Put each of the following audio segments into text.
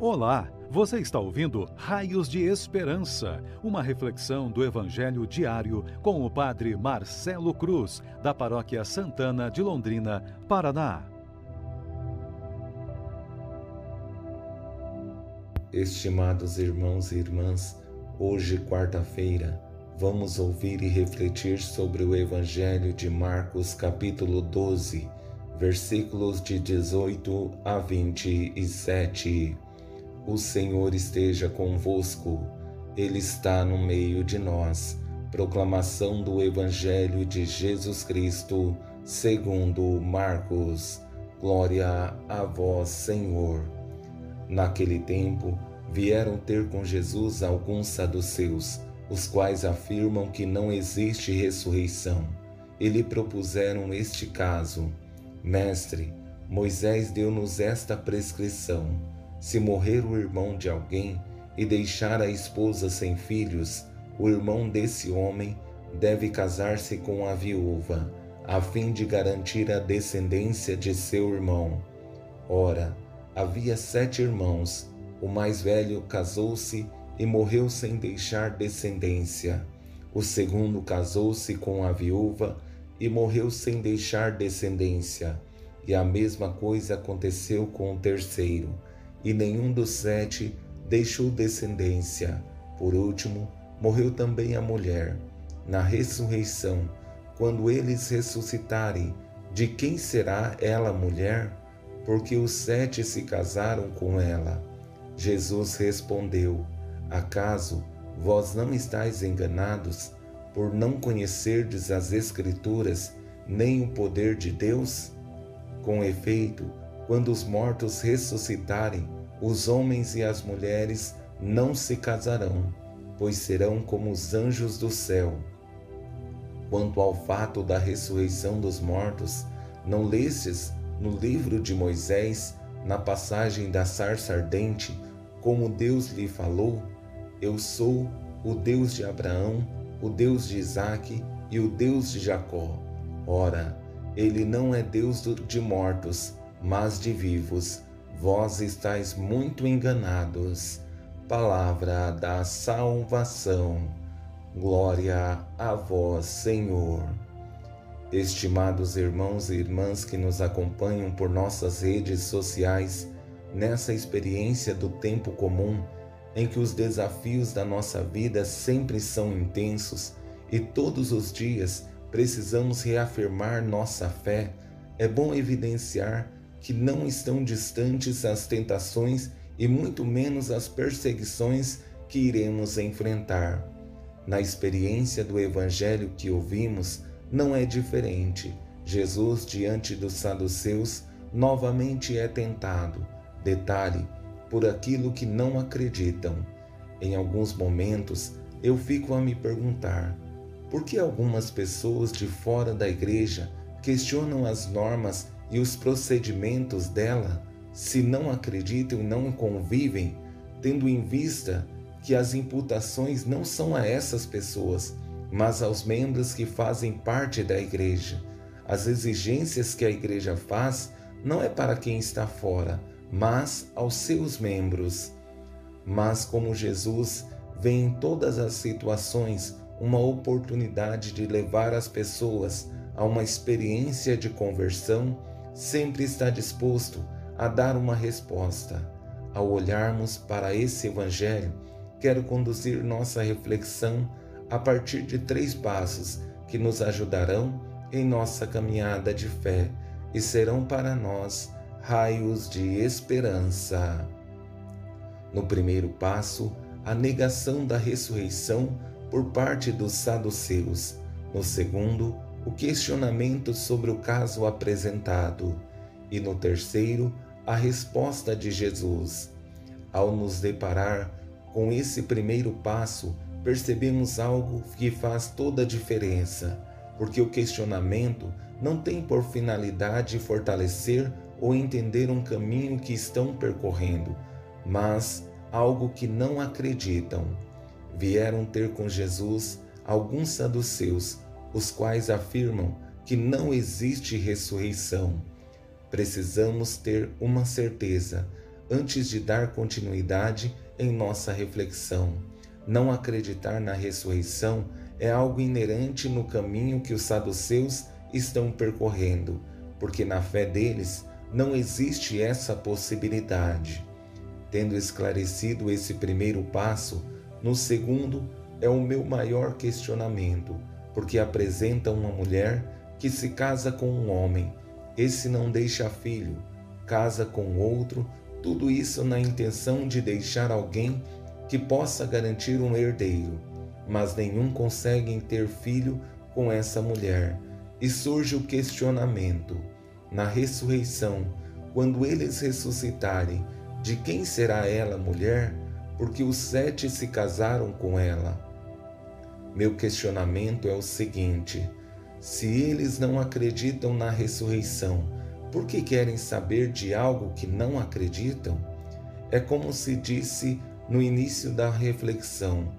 Olá, você está ouvindo Raios de Esperança, uma reflexão do Evangelho diário com o Padre Marcelo Cruz, da Paróquia Santana de Londrina, Paraná. Estimados irmãos e irmãs, hoje, quarta-feira, vamos ouvir e refletir sobre o Evangelho de Marcos, capítulo 12, versículos de 18 a 27. O Senhor esteja convosco, Ele está no meio de nós. Proclamação do Evangelho de Jesus Cristo, segundo Marcos. Glória a vós, Senhor. Naquele tempo, vieram ter com Jesus alguns saduceus, os quais afirmam que não existe ressurreição. E lhe propuseram este caso: Mestre, Moisés deu-nos esta prescrição se morrer o irmão de alguém e deixar a esposa sem filhos, o irmão desse homem deve casar-se com a viúva, a fim de garantir a descendência de seu irmão. Ora, havia sete irmãos. O mais velho casou-se e morreu sem deixar descendência. O segundo casou-se com a viúva e morreu sem deixar descendência. E a mesma coisa aconteceu com o terceiro e nenhum dos sete deixou descendência. Por último, morreu também a mulher. Na ressurreição, quando eles ressuscitarem, de quem será ela mulher? Porque os sete se casaram com ela. Jesus respondeu: Acaso vós não estáis enganados por não conhecerdes as Escrituras nem o poder de Deus? Com efeito, quando os mortos ressuscitarem, os homens e as mulheres não se casarão, pois serão como os anjos do céu. Quanto ao fato da ressurreição dos mortos, não lestes no livro de Moisés, na passagem da sarça ardente, como Deus lhe falou: Eu sou o Deus de Abraão, o Deus de Isaque e o Deus de Jacó. Ora, ele não é Deus de mortos, mas de vivos. Vós estáis muito enganados. Palavra da salvação. Glória a vós, Senhor. Estimados irmãos e irmãs que nos acompanham por nossas redes sociais, nessa experiência do tempo comum, em que os desafios da nossa vida sempre são intensos e todos os dias precisamos reafirmar nossa fé, é bom evidenciar que não estão distantes as tentações e muito menos as perseguições que iremos enfrentar. Na experiência do Evangelho que ouvimos, não é diferente. Jesus, diante dos saduceus, novamente é tentado. Detalhe, por aquilo que não acreditam. Em alguns momentos, eu fico a me perguntar: por que algumas pessoas de fora da igreja questionam as normas e os procedimentos dela, se não acreditam não convivem, tendo em vista que as imputações não são a essas pessoas, mas aos membros que fazem parte da igreja. As exigências que a igreja faz não é para quem está fora, mas aos seus membros. Mas como Jesus vê em todas as situações uma oportunidade de levar as pessoas a uma experiência de conversão, sempre está disposto a dar uma resposta. Ao olharmos para esse Evangelho, quero conduzir nossa reflexão a partir de três passos que nos ajudarão em nossa caminhada de fé e serão para nós raios de esperança. No primeiro passo, a negação da ressurreição por parte dos saduceus. No segundo, o questionamento sobre o caso apresentado e no terceiro, a resposta de Jesus. Ao nos deparar com esse primeiro passo, percebemos algo que faz toda a diferença, porque o questionamento não tem por finalidade fortalecer ou entender um caminho que estão percorrendo, mas algo que não acreditam. Vieram ter com Jesus alguns saduceus os quais afirmam que não existe ressurreição. Precisamos ter uma certeza: antes de dar continuidade em nossa reflexão. Não acreditar na ressurreição é algo inerente no caminho que os saduceus estão percorrendo, porque na fé deles não existe essa possibilidade. Tendo esclarecido esse primeiro passo, no segundo é o meu maior questionamento, porque apresenta uma mulher que se casa com um homem, esse não deixa filho, casa com outro, tudo isso na intenção de deixar alguém que possa garantir um herdeiro, mas nenhum consegue ter filho com essa mulher. E surge o questionamento: na ressurreição, quando eles ressuscitarem, de quem será ela mulher? Porque os sete se casaram com ela. Meu questionamento é o seguinte: se eles não acreditam na ressurreição, por que querem saber de algo que não acreditam? É como se disse no início da reflexão.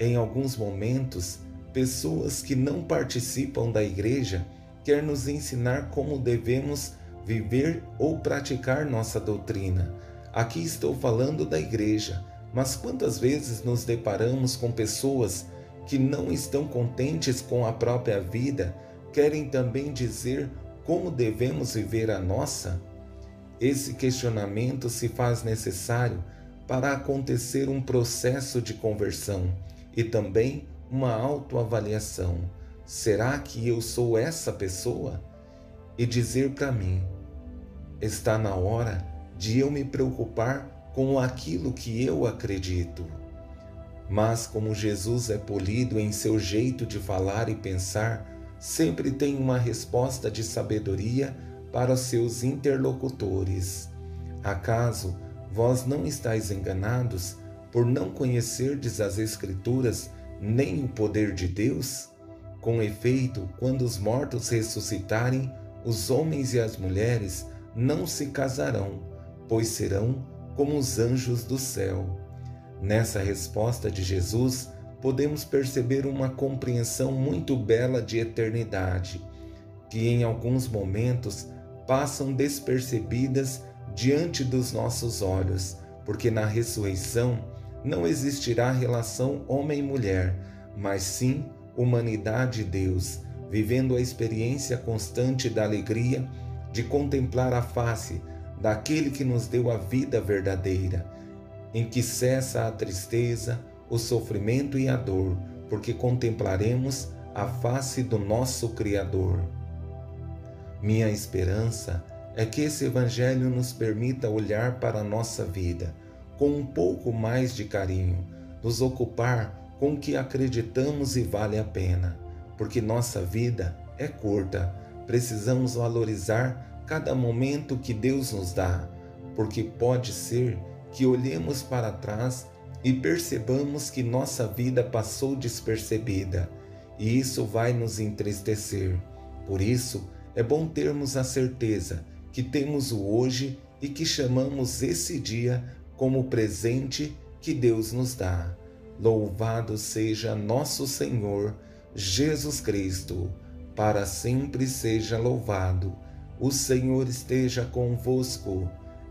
Em alguns momentos, pessoas que não participam da igreja quer nos ensinar como devemos viver ou praticar nossa doutrina. Aqui estou falando da igreja, mas quantas vezes nos deparamos com pessoas que não estão contentes com a própria vida, querem também dizer como devemos viver a nossa? Esse questionamento se faz necessário para acontecer um processo de conversão e também uma autoavaliação. Será que eu sou essa pessoa? E dizer para mim: está na hora de eu me preocupar com aquilo que eu acredito. Mas, como Jesus é polido em seu jeito de falar e pensar, sempre tem uma resposta de sabedoria para os seus interlocutores. Acaso Vós não estáis enganados por não conhecerdes as Escrituras nem o poder de Deus? Com efeito, quando os mortos ressuscitarem, os homens e as mulheres não se casarão, pois serão como os anjos do céu. Nessa resposta de Jesus, podemos perceber uma compreensão muito bela de eternidade, que em alguns momentos passam despercebidas diante dos nossos olhos, porque na ressurreição não existirá relação homem-mulher, mas sim humanidade e Deus, vivendo a experiência constante da alegria de contemplar a face daquele que nos deu a vida verdadeira, em que cessa a tristeza, o sofrimento e a dor, porque contemplaremos a face do nosso Criador. Minha esperança é que esse Evangelho nos permita olhar para a nossa vida com um pouco mais de carinho, nos ocupar com o que acreditamos e vale a pena, porque nossa vida é curta, precisamos valorizar cada momento que Deus nos dá, porque pode ser que olhemos para trás e percebamos que nossa vida passou despercebida, e isso vai nos entristecer. Por isso, é bom termos a certeza que temos o hoje e que chamamos esse dia como presente que Deus nos dá. Louvado seja nosso Senhor Jesus Cristo, para sempre seja louvado. O Senhor esteja convosco,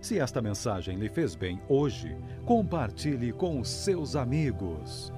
Se esta mensagem lhe fez bem hoje, compartilhe com os seus amigos.